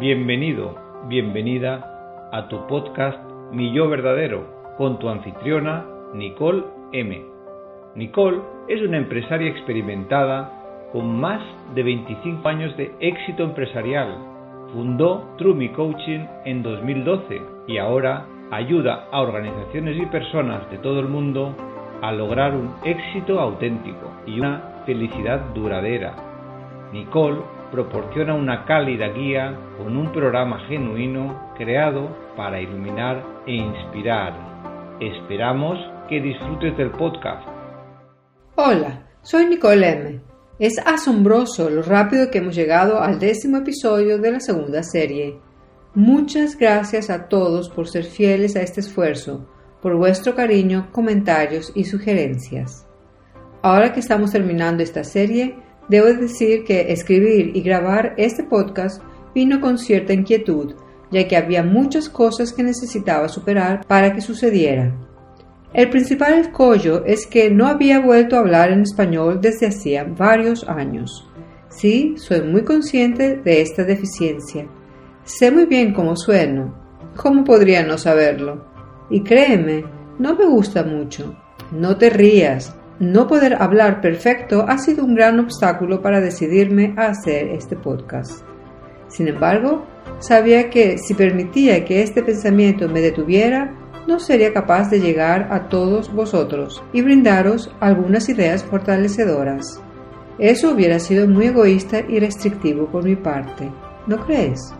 Bienvenido, bienvenida a tu podcast Mi Yo Verdadero con tu anfitriona Nicole M. Nicole es una empresaria experimentada con más de 25 años de éxito empresarial. Fundó True Coaching en 2012 y ahora ayuda a organizaciones y personas de todo el mundo a lograr un éxito auténtico y una felicidad duradera. Nicole proporciona una cálida guía con un programa genuino creado para iluminar e inspirar. Esperamos que disfrutes del podcast. Hola, soy Nicole M. Es asombroso lo rápido que hemos llegado al décimo episodio de la segunda serie. Muchas gracias a todos por ser fieles a este esfuerzo, por vuestro cariño, comentarios y sugerencias. Ahora que estamos terminando esta serie, Debo decir que escribir y grabar este podcast vino con cierta inquietud, ya que había muchas cosas que necesitaba superar para que sucediera. El principal escollo es que no había vuelto a hablar en español desde hacía varios años. Sí, soy muy consciente de esta deficiencia. Sé muy bien cómo sueno. ¿Cómo podría no saberlo? Y créeme, no me gusta mucho. No te rías. No poder hablar perfecto ha sido un gran obstáculo para decidirme a hacer este podcast. Sin embargo, sabía que si permitía que este pensamiento me detuviera, no sería capaz de llegar a todos vosotros y brindaros algunas ideas fortalecedoras. Eso hubiera sido muy egoísta y restrictivo por mi parte, ¿no crees?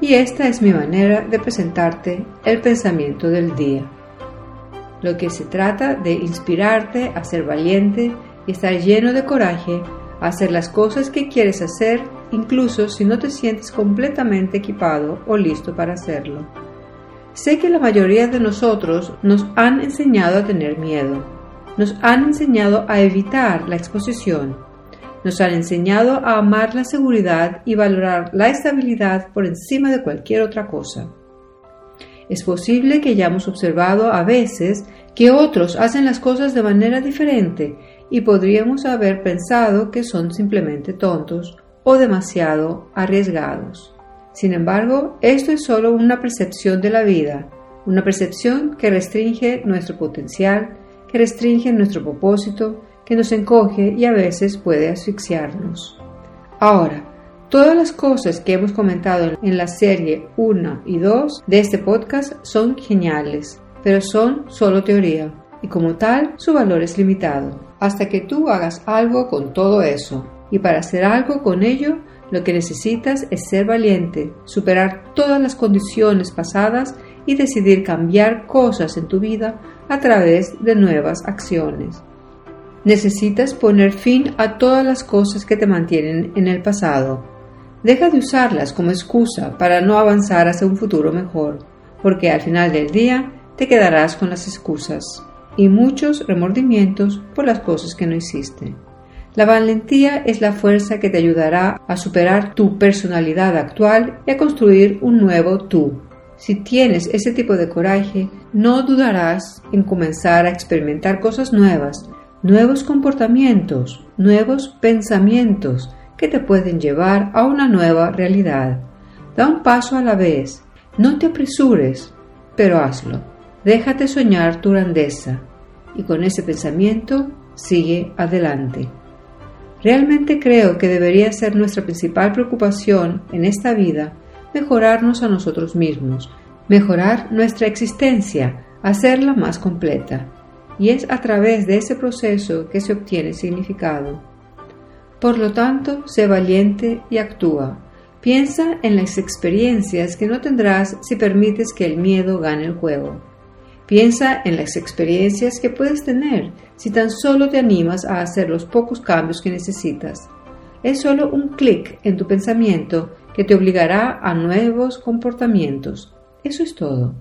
Y esta es mi manera de presentarte el pensamiento del día. Lo que se trata de inspirarte a ser valiente y estar lleno de coraje, a hacer las cosas que quieres hacer, incluso si no te sientes completamente equipado o listo para hacerlo. Sé que la mayoría de nosotros nos han enseñado a tener miedo, nos han enseñado a evitar la exposición, nos han enseñado a amar la seguridad y valorar la estabilidad por encima de cualquier otra cosa. Es posible que hayamos observado a veces que otros hacen las cosas de manera diferente y podríamos haber pensado que son simplemente tontos o demasiado arriesgados. Sin embargo, esto es solo una percepción de la vida, una percepción que restringe nuestro potencial, que restringe nuestro propósito, que nos encoge y a veces puede asfixiarnos. Ahora, Todas las cosas que hemos comentado en la serie 1 y 2 de este podcast son geniales, pero son solo teoría y como tal su valor es limitado. Hasta que tú hagas algo con todo eso y para hacer algo con ello lo que necesitas es ser valiente, superar todas las condiciones pasadas y decidir cambiar cosas en tu vida a través de nuevas acciones. Necesitas poner fin a todas las cosas que te mantienen en el pasado Deja de usarlas como excusa para no avanzar hacia un futuro mejor, porque al final del día te quedarás con las excusas y muchos remordimientos por las cosas que no hiciste. La valentía es la fuerza que te ayudará a superar tu personalidad actual y a construir un nuevo tú. Si tienes ese tipo de coraje, no dudarás en comenzar a experimentar cosas nuevas, nuevos comportamientos, nuevos pensamientos, que te pueden llevar a una nueva realidad. Da un paso a la vez, no te apresures, pero hazlo. Déjate soñar tu grandeza y con ese pensamiento sigue adelante. Realmente creo que debería ser nuestra principal preocupación en esta vida mejorarnos a nosotros mismos, mejorar nuestra existencia, hacerla más completa. Y es a través de ese proceso que se obtiene significado. Por lo tanto, sé valiente y actúa. Piensa en las experiencias que no tendrás si permites que el miedo gane el juego. Piensa en las experiencias que puedes tener si tan solo te animas a hacer los pocos cambios que necesitas. Es solo un clic en tu pensamiento que te obligará a nuevos comportamientos. Eso es todo.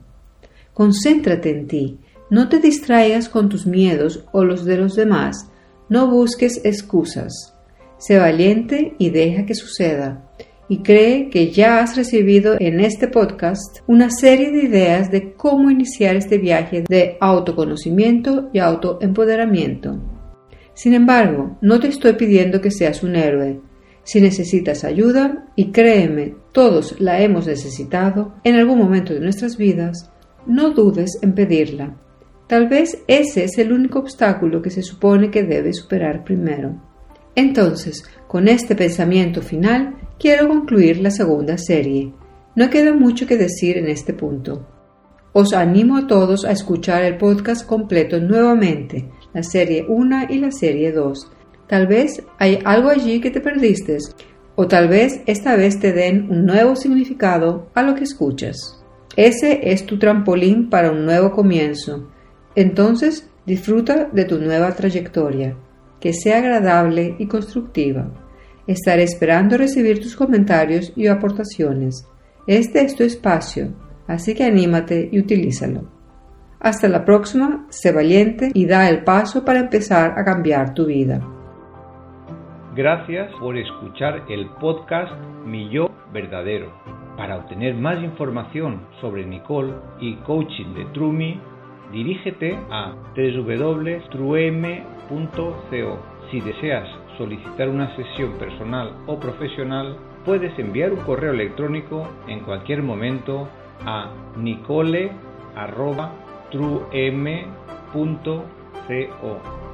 Concéntrate en ti. No te distraigas con tus miedos o los de los demás. No busques excusas. Sé valiente y deja que suceda. Y cree que ya has recibido en este podcast una serie de ideas de cómo iniciar este viaje de autoconocimiento y autoempoderamiento. Sin embargo, no te estoy pidiendo que seas un héroe. Si necesitas ayuda, y créeme, todos la hemos necesitado en algún momento de nuestras vidas, no dudes en pedirla. Tal vez ese es el único obstáculo que se supone que debes superar primero. Entonces, con este pensamiento final, quiero concluir la segunda serie. No queda mucho que decir en este punto. Os animo a todos a escuchar el podcast completo nuevamente, la serie 1 y la serie 2. Tal vez hay algo allí que te perdiste, o tal vez esta vez te den un nuevo significado a lo que escuchas. Ese es tu trampolín para un nuevo comienzo. Entonces, disfruta de tu nueva trayectoria, que sea agradable y constructiva. Estaré esperando recibir tus comentarios y aportaciones. Este es tu espacio, así que anímate y utilízalo. Hasta la próxima, sé valiente y da el paso para empezar a cambiar tu vida. Gracias por escuchar el podcast Mi Yo Verdadero. Para obtener más información sobre Nicole y coaching de Trumi, dirígete a www.truem.co. Si deseas solicitar una sesión personal o profesional, puedes enviar un correo electrónico en cualquier momento a nicole.truem.co.